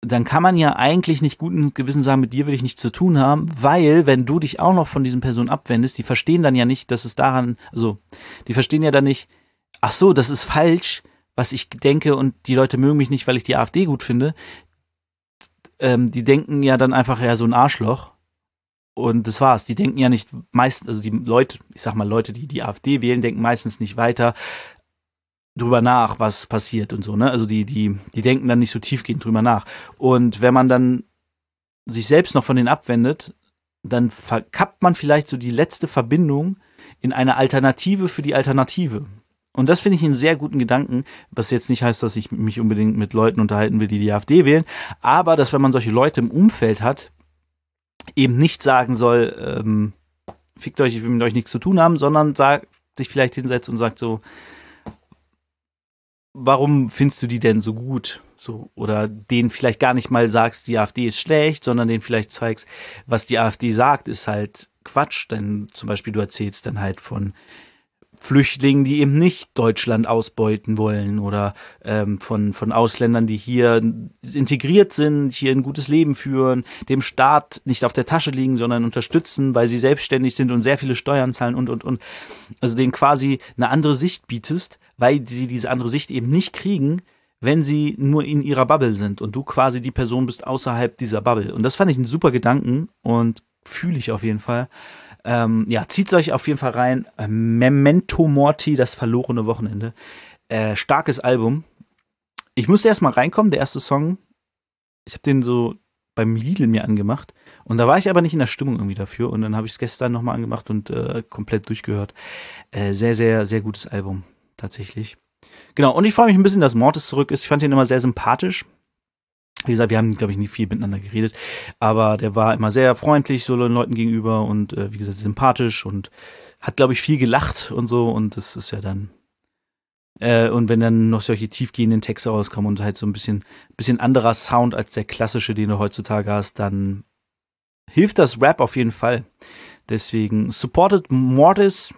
Dann kann man ja eigentlich nicht guten Gewissen sagen, mit dir will ich nichts zu tun haben, weil wenn du dich auch noch von diesen Personen abwendest, die verstehen dann ja nicht, dass es daran, also die verstehen ja dann nicht, ach so, das ist falsch, was ich denke und die Leute mögen mich nicht, weil ich die AfD gut finde, ähm, die denken ja dann einfach ja so ein Arschloch. Und das war's. Die denken ja nicht meistens, also die Leute, ich sag mal Leute, die die AfD wählen, denken meistens nicht weiter drüber nach, was passiert und so, ne? Also die, die, die denken dann nicht so tiefgehend drüber nach. Und wenn man dann sich selbst noch von denen abwendet, dann verkappt man vielleicht so die letzte Verbindung in eine Alternative für die Alternative. Und das finde ich einen sehr guten Gedanken, was jetzt nicht heißt, dass ich mich unbedingt mit Leuten unterhalten will, die die AfD wählen, aber dass wenn man solche Leute im Umfeld hat, eben nicht sagen soll, ähm, fickt euch, ich will mit euch nichts zu tun haben, sondern sagt, sich vielleicht hinsetzt und sagt so, warum findest du die denn so gut? So, oder denen vielleicht gar nicht mal sagst, die AfD ist schlecht, sondern denen vielleicht zeigst, was die AfD sagt, ist halt Quatsch. Denn zum Beispiel du erzählst dann halt von Flüchtlingen, die eben nicht Deutschland ausbeuten wollen oder ähm, von, von Ausländern, die hier integriert sind, hier ein gutes Leben führen, dem Staat nicht auf der Tasche liegen, sondern unterstützen, weil sie selbstständig sind und sehr viele Steuern zahlen und, und, und. Also denen quasi eine andere Sicht bietest, weil sie diese andere Sicht eben nicht kriegen, wenn sie nur in ihrer Bubble sind und du quasi die Person bist außerhalb dieser Bubble. Und das fand ich einen super Gedanken und fühle ich auf jeden Fall. Ähm, ja, zieht euch auf jeden Fall rein. Memento Morti, das verlorene Wochenende. Äh, starkes Album. Ich musste erst mal reinkommen, der erste Song. Ich habe den so beim Lidl mir angemacht Und da war ich aber nicht in der Stimmung irgendwie dafür. Und dann habe ich es gestern nochmal angemacht und äh, komplett durchgehört. Äh, sehr, sehr, sehr gutes Album, tatsächlich. Genau, und ich freue mich ein bisschen, dass Mortis zurück ist. Ich fand ihn immer sehr sympathisch. Wie gesagt, wir haben, glaube ich, nie viel miteinander geredet, aber der war immer sehr freundlich so den Leuten gegenüber und äh, wie gesagt, sympathisch und hat, glaube ich, viel gelacht und so und das ist ja dann äh, und wenn dann noch solche tiefgehenden Texte rauskommen und halt so ein bisschen, bisschen anderer Sound als der klassische, den du heutzutage hast, dann hilft das Rap auf jeden Fall. Deswegen supported Mortis.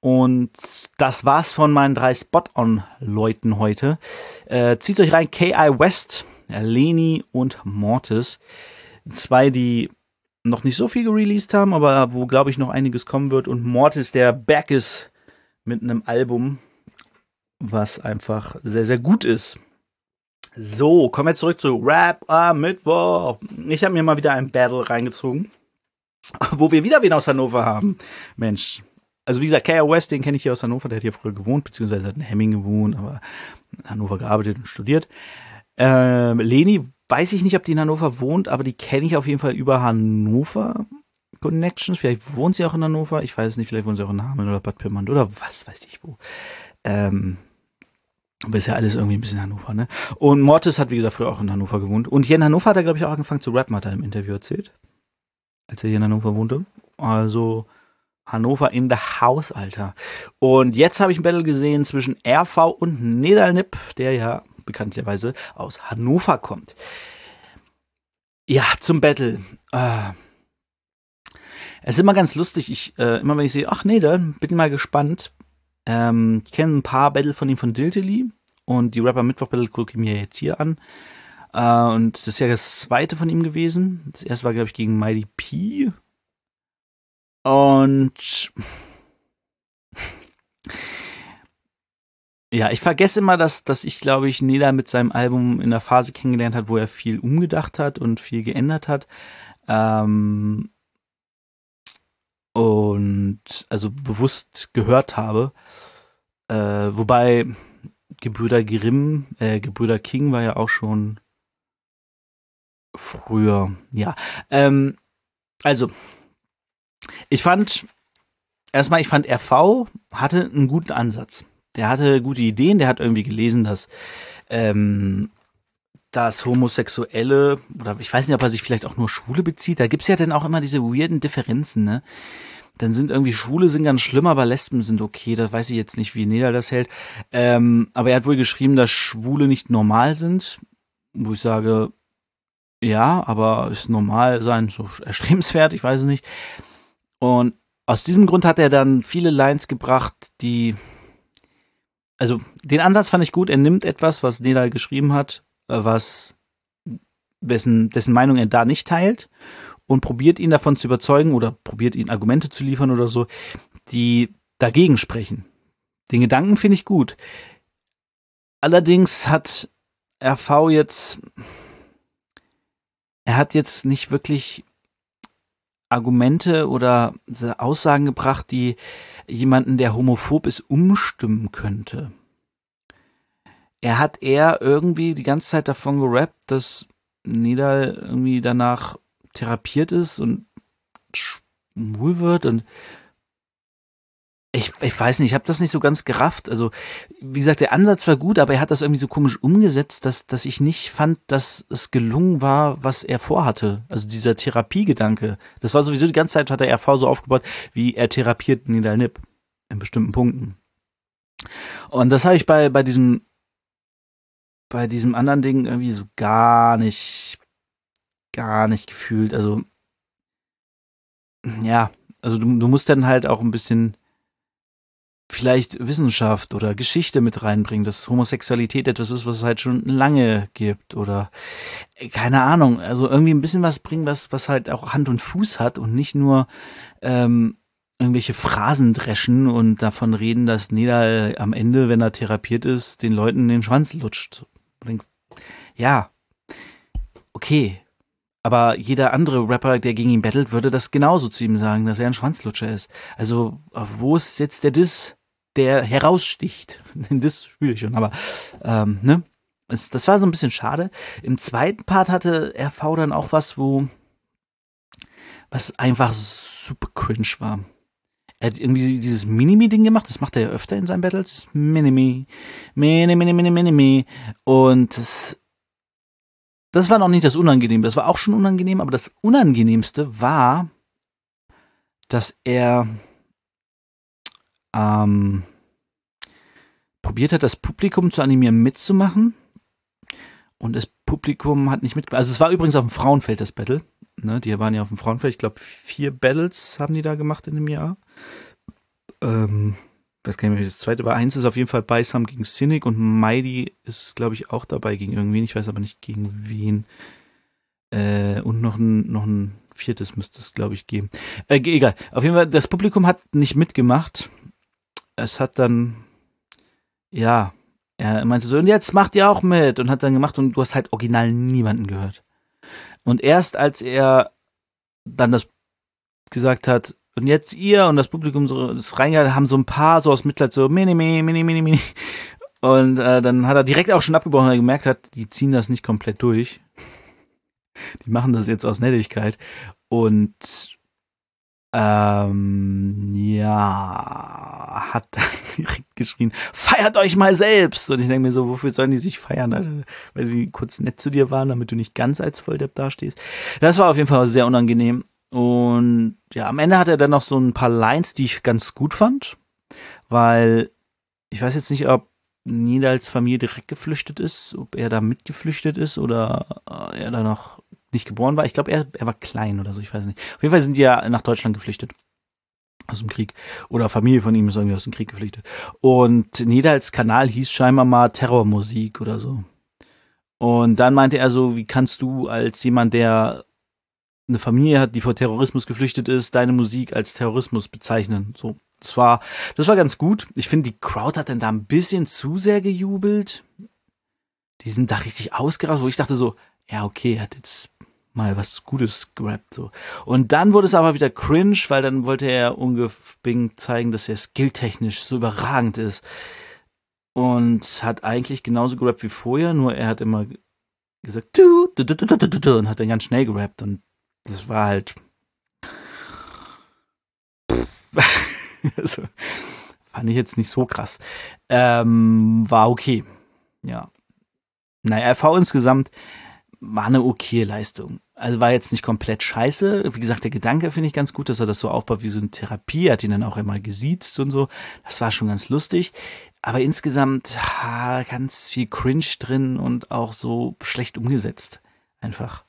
Und das war's von meinen drei Spot-On-Leuten heute. Äh, zieht euch rein, K.I. West, Leni und Mortis. Zwei, die noch nicht so viel gereleased haben, aber wo, glaube ich, noch einiges kommen wird. Und Mortis, der back ist mit einem Album, was einfach sehr, sehr gut ist. So, kommen wir zurück zu Rap am Mittwoch. Ich habe mir mal wieder ein Battle reingezogen, wo wir wieder wen aus Hannover haben. Mensch. Also wie gesagt, K.R. West, den kenne ich hier aus Hannover, der hat hier früher gewohnt, beziehungsweise hat in Hemming gewohnt, aber in Hannover gearbeitet und studiert. Ähm, Leni, weiß ich nicht, ob die in Hannover wohnt, aber die kenne ich auf jeden Fall über Hannover Connections. Vielleicht wohnt sie auch in Hannover, ich weiß es nicht, vielleicht wohnt sie auch in Hameln oder Bad Pyrmont oder was weiß ich wo. Ähm, aber ist ja alles irgendwie ein bisschen Hannover, ne? Und Mortis hat, wie gesagt, früher auch in Hannover gewohnt. Und hier in Hannover hat er, glaube ich, auch angefangen zu rappen, hat er im Interview erzählt. Als er hier in Hannover wohnte. Also Hannover in der Haus, Alter. Und jetzt habe ich ein Battle gesehen zwischen RV und Nedalnip, der ja bekanntlicherweise aus Hannover kommt. Ja, zum Battle. Äh, es ist immer ganz lustig. Ich, äh, immer wenn ich sehe, ach nee, dann bin ich mal gespannt. Ähm, ich kenne ein paar Battle von ihm von Diltily und die Rapper Mittwoch Battle gucke ich mir jetzt hier an. Äh, und das ist ja das zweite von ihm gewesen. Das erste war, glaube ich, gegen Mighty P. Und ja, ich vergesse immer, dass, dass ich, glaube ich, Neda mit seinem Album in der Phase kennengelernt hat, wo er viel umgedacht hat und viel geändert hat. Ähm, und also bewusst gehört habe. Äh, wobei Gebrüder Grimm, äh, Gebrüder King war ja auch schon früher. Ja. Ähm, also, ich fand, erstmal, ich fand RV hatte einen guten Ansatz. Der hatte gute Ideen, der hat irgendwie gelesen, dass ähm, dass Homosexuelle, oder ich weiß nicht, ob er sich vielleicht auch nur Schwule bezieht, da gibt's ja dann auch immer diese weirden Differenzen, ne? Dann sind irgendwie Schwule sind ganz schlimm, aber Lesben sind okay. Da weiß ich jetzt nicht, wie Nedal das hält. Ähm, aber er hat wohl geschrieben, dass Schwule nicht normal sind. Wo ich sage, ja, aber ist normal sein so erstrebenswert, ich weiß es nicht. Und aus diesem Grund hat er dann viele Lines gebracht, die also den Ansatz fand ich gut. Er nimmt etwas, was Nedal geschrieben hat, äh, was dessen, dessen Meinung er da nicht teilt und probiert ihn davon zu überzeugen oder probiert ihn Argumente zu liefern oder so, die dagegen sprechen. Den Gedanken finde ich gut. Allerdings hat RV jetzt, er hat jetzt nicht wirklich Argumente oder Aussagen gebracht, die jemanden, der homophob ist, umstimmen könnte? Er hat eher irgendwie die ganze Zeit davon gerappt, dass Nida irgendwie danach therapiert ist und schwul wird und ich, ich weiß nicht, ich habe das nicht so ganz gerafft. Also, wie gesagt, der Ansatz war gut, aber er hat das irgendwie so komisch umgesetzt, dass, dass ich nicht fand, dass es gelungen war, was er vorhatte. Also dieser Therapiegedanke. Das war sowieso die ganze Zeit, hat der RV so aufgebaut, wie er therapiert Nidal Nip in bestimmten Punkten. Und das habe ich bei, bei diesem bei diesem anderen Ding irgendwie so gar nicht, gar nicht gefühlt. Also, ja, also du, du musst dann halt auch ein bisschen vielleicht Wissenschaft oder Geschichte mit reinbringen, dass Homosexualität etwas ist, was es halt schon lange gibt oder äh, keine Ahnung, also irgendwie ein bisschen was bringen, was, was halt auch Hand und Fuß hat und nicht nur ähm, irgendwelche Phrasen dreschen und davon reden, dass Neda am Ende, wenn er therapiert ist, den Leuten den Schwanz lutscht ja, okay. Aber jeder andere Rapper, der gegen ihn battelt, würde das genauso zu ihm sagen, dass er ein Schwanzlutscher ist. Also, wo ist jetzt der Diss, der heraussticht? Diss spüre ich schon, aber, ähm, ne? Das, das war so ein bisschen schade. Im zweiten Part hatte RV dann auch was, wo was einfach super cringe war. Er hat irgendwie dieses Minimi-Ding gemacht, das macht er ja öfter in seinen Battles. Das Minimi, Mini, Mini, Mini, Minimi. Und das, das war noch nicht das Unangenehme. Das war auch schon unangenehm, aber das Unangenehmste war, dass er ähm, probiert hat, das Publikum zu animieren, mitzumachen. Und das Publikum hat nicht mitgemacht. Also es war übrigens auf dem Frauenfeld das Battle. Ne, die waren ja auf dem Frauenfeld. Ich glaube, vier Battles haben die da gemacht in dem Jahr. Ähm, weiß gar nicht mehr, das zweite war. Eins ist auf jeden Fall Beisam gegen Cynic und Mighty ist, glaube ich, auch dabei gegen irgendwen. Ich weiß aber nicht gegen wen. Äh, und noch ein, noch ein viertes müsste es, glaube ich, geben. Äh, egal. Auf jeden Fall, das Publikum hat nicht mitgemacht. Es hat dann, ja, er meinte so, und jetzt macht ihr auch mit und hat dann gemacht und du hast halt original niemanden gehört. Und erst als er dann das gesagt hat, und jetzt ihr und das Publikum so das reingehört, haben so ein paar so aus Mitleid so mini, mini, mini, mini, mini. Und äh, dann hat er direkt auch schon abgebrochen, weil er gemerkt hat, die ziehen das nicht komplett durch. Die machen das jetzt aus Nettigkeit. Und ähm, ja, hat dann direkt geschrien, feiert euch mal selbst. Und ich denke mir so, wofür sollen die sich feiern? Weil sie kurz nett zu dir waren, damit du nicht ganz als Volldepp dastehst. Das war auf jeden Fall sehr unangenehm. Und ja, am Ende hat er dann noch so ein paar Lines, die ich ganz gut fand. Weil ich weiß jetzt nicht, ob Nidals Familie direkt geflüchtet ist, ob er da mitgeflüchtet ist oder äh, er da noch nicht geboren war. Ich glaube, er, er war klein oder so, ich weiß nicht. Auf jeden Fall sind die ja nach Deutschland geflüchtet. Aus dem Krieg. Oder Familie von ihm ist irgendwie aus dem Krieg geflüchtet. Und Nidals Kanal hieß scheinbar mal Terrormusik oder so. Und dann meinte er so, wie kannst du als jemand, der eine Familie hat, die vor Terrorismus geflüchtet ist, deine Musik als Terrorismus bezeichnen? So, das war, das war ganz gut. Ich finde, die Crowd hat dann da ein bisschen zu sehr gejubelt. Die sind da richtig ausgerastet, wo ich dachte so, ja, okay, er hat jetzt mal was Gutes gerappt, so. Und dann wurde es aber wieder cringe, weil dann wollte er unbedingt zeigen, dass er skilltechnisch so überragend ist. Und hat eigentlich genauso gerappt wie vorher, nur er hat immer gesagt, du, du, du, du, du, du, du, und hat dann ganz schnell gerappt und das war halt, also, fand ich jetzt nicht so krass. Ähm, war okay. Ja. Naja, RV insgesamt war eine okay Leistung. Also war jetzt nicht komplett scheiße. Wie gesagt, der Gedanke finde ich ganz gut, dass er das so aufbaut wie so eine Therapie. Er hat ihn dann auch immer gesiezt und so. Das war schon ganz lustig. Aber insgesamt ha, ganz viel Cringe drin und auch so schlecht umgesetzt. Einfach.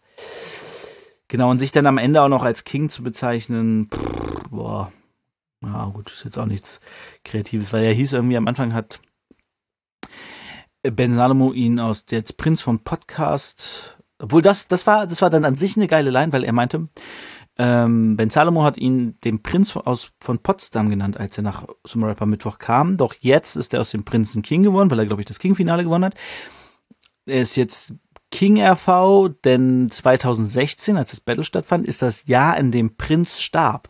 Genau, und sich dann am Ende auch noch als King zu bezeichnen, pff, boah, ja gut, ist jetzt auch nichts Kreatives, weil er hieß irgendwie am Anfang hat Ben Salomo ihn aus der Prinz von Podcast, obwohl das, das war, das war dann an sich eine geile Line, weil er meinte, ähm, Ben Salomo hat ihn den Prinz aus, von Potsdam genannt, als er nach zum Rapper Mittwoch kam. Doch jetzt ist er aus dem Prinzen King geworden, weil er, glaube ich, das King-Finale gewonnen hat. Er ist jetzt King RV, denn 2016, als das Battle stattfand, ist das Jahr, in dem Prinz starb.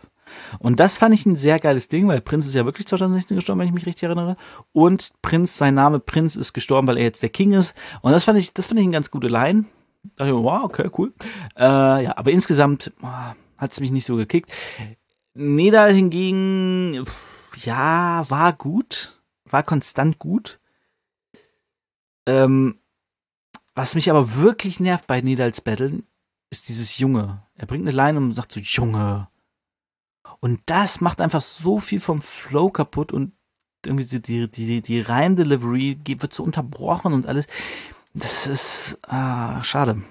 Und das fand ich ein sehr geiles Ding, weil Prinz ist ja wirklich 2016 gestorben, wenn ich mich richtig erinnere. Und Prinz, sein Name Prinz ist gestorben, weil er jetzt der King ist. Und das fand ich, das fand ich eine ganz gute Line. Da dachte ich, wow, okay, cool. Äh, ja, aber insgesamt oh, hat es mich nicht so gekickt. Nedal hingegen, ja, war gut, war konstant gut. Ähm, was mich aber wirklich nervt bei Nedals Battle, ist dieses Junge. Er bringt eine Line und sagt so, Junge. Und das macht einfach so viel vom Flow kaputt und irgendwie die, die, die Reim-Delivery wird so unterbrochen und alles. Das ist ah, schade.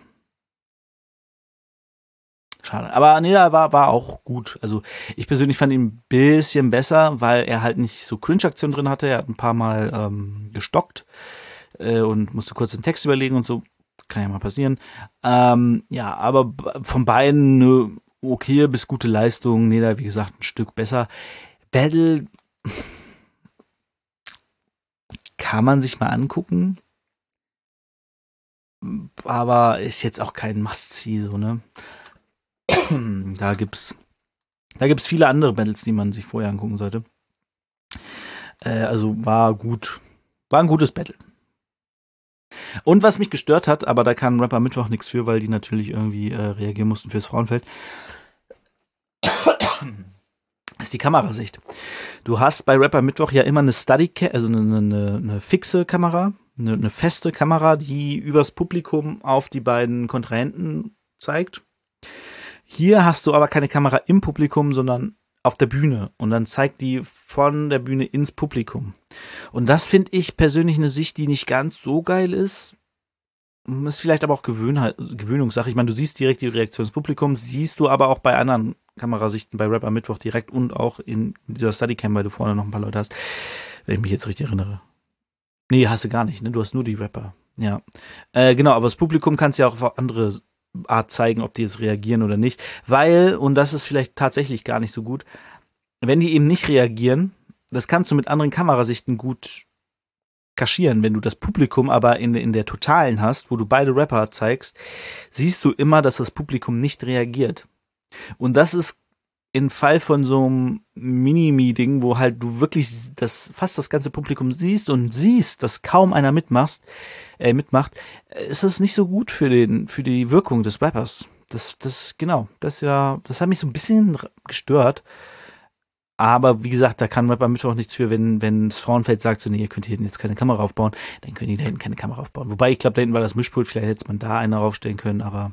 Schade. Aber Neda war, war auch gut. Also ich persönlich fand ihn ein bisschen besser, weil er halt nicht so Cringe-Aktionen drin hatte. Er hat ein paar Mal ähm, gestockt äh, und musste kurz den Text überlegen und so. Kann ja mal passieren. Ähm, ja, aber von beiden eine okay bis gute Leistung. Neda, wie gesagt, ein Stück besser. Battle kann man sich mal angucken. Aber ist jetzt auch kein Must-See, so, ne? da gibt's, da gibt's viele andere Battles, die man sich vorher angucken sollte. Äh, also war gut. War ein gutes Battle. Und was mich gestört hat, aber da kann Rapper Mittwoch nichts für, weil die natürlich irgendwie äh, reagieren mussten fürs Frauenfeld. ist die Kamerasicht. Du hast bei Rapper Mittwoch ja immer eine Study, also eine, eine, eine fixe Kamera, eine, eine feste Kamera, die übers Publikum auf die beiden Kontrahenten zeigt. Hier hast du aber keine Kamera im Publikum, sondern auf der Bühne und dann zeigt die von der Bühne ins Publikum. Und das finde ich persönlich eine Sicht, die nicht ganz so geil ist. Ist vielleicht aber auch Gewöhnheit, Gewöhnungssache. Ich meine, du siehst direkt die Reaktion des Publikums, siehst du aber auch bei anderen Kamerasichten bei Rapper Mittwoch direkt und auch in dieser Steadicam, weil du vorne noch ein paar Leute hast, wenn ich mich jetzt richtig erinnere. Nee, hast du gar nicht, ne? Du hast nur die Rapper. Ja. Äh, genau, aber das Publikum kannst ja auch auf andere Art zeigen, ob die jetzt reagieren oder nicht. Weil, und das ist vielleicht tatsächlich gar nicht so gut, wenn die eben nicht reagieren, das kannst du mit anderen Kamerasichten gut kaschieren. Wenn du das Publikum aber in, in der totalen hast, wo du beide Rapper zeigst, siehst du immer, dass das Publikum nicht reagiert. Und das ist im Fall von so einem Mini-Meeting, wo halt du wirklich das, fast das ganze Publikum siehst und siehst, dass kaum einer mitmachst, äh, mitmacht, ist das nicht so gut für den, für die Wirkung des Rappers. Das, das, genau, das ja, das hat mich so ein bisschen gestört. Aber wie gesagt, da kann Rapper Mittwoch nichts für, wenn, wenn das Frauenfeld sagt, so, nee, ihr könnt hier jetzt keine Kamera aufbauen, dann können die da hinten keine Kamera aufbauen. Wobei, ich glaube, da hinten war das Mischpult, vielleicht hätte man da eine aufstellen können, aber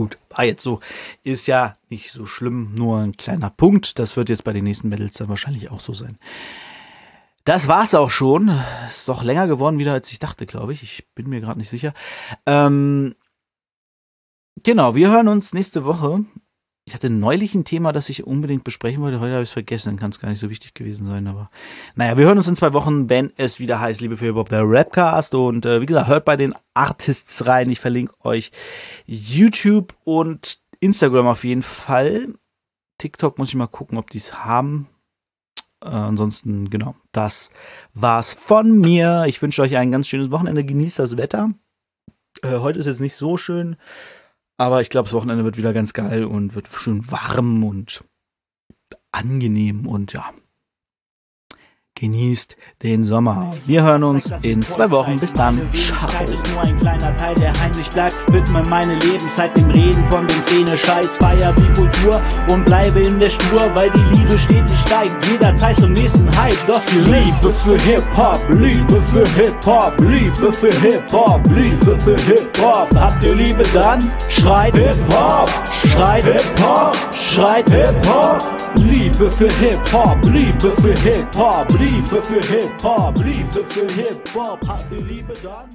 gut, war jetzt so. Ist ja nicht so schlimm, nur ein kleiner Punkt. Das wird jetzt bei den nächsten Medals dann wahrscheinlich auch so sein. Das war's auch schon. Ist doch länger geworden wieder, als ich dachte, glaube ich. Ich bin mir gerade nicht sicher. Ähm, genau, wir hören uns nächste Woche. Ich hatte neulich ein Thema, das ich unbedingt besprechen wollte. Heute habe ich es vergessen. Dann kann es gar nicht so wichtig gewesen sein. Aber naja, wir hören uns in zwei Wochen, wenn es wieder heißt, liebe für Hip-Hop, der Rapcast. Und äh, wie gesagt, hört bei den Artists rein. Ich verlinke euch YouTube und Instagram auf jeden Fall. TikTok muss ich mal gucken, ob die es haben. Äh, ansonsten, genau, das war's von mir. Ich wünsche euch ein ganz schönes Wochenende. Genießt das Wetter. Äh, heute ist jetzt nicht so schön, aber ich glaube, das Wochenende wird wieder ganz geil und wird schön warm und angenehm und ja, Genießt den Sommer. Wir hören uns in zwei Wochen. Bis dann. Ciao. ist nur ein kleiner Teil, der heimlich bleibt. Widme meine Lebenszeit dem Reden von den Szene. Scheiß, feier wie Kultur und bleibe in der Spur, weil die Liebe stetig steigt. Jederzeit zum nächsten Hype. Das die Liebe für Hip-Hop, Liebe für Hip-Hop, Liebe für Hip-Hop, Liebe für Hip-Hop. Habt ihr Liebe dann? Schreit Hip-Hop, schreit Hip-Hop, schreit Hip-Hop. Liebe für Hip-Hop, Liebe für Hip-Hop, Liebe für Hip-Hop, Liebe für Hip-Hop. Habt ihr Liebe dann?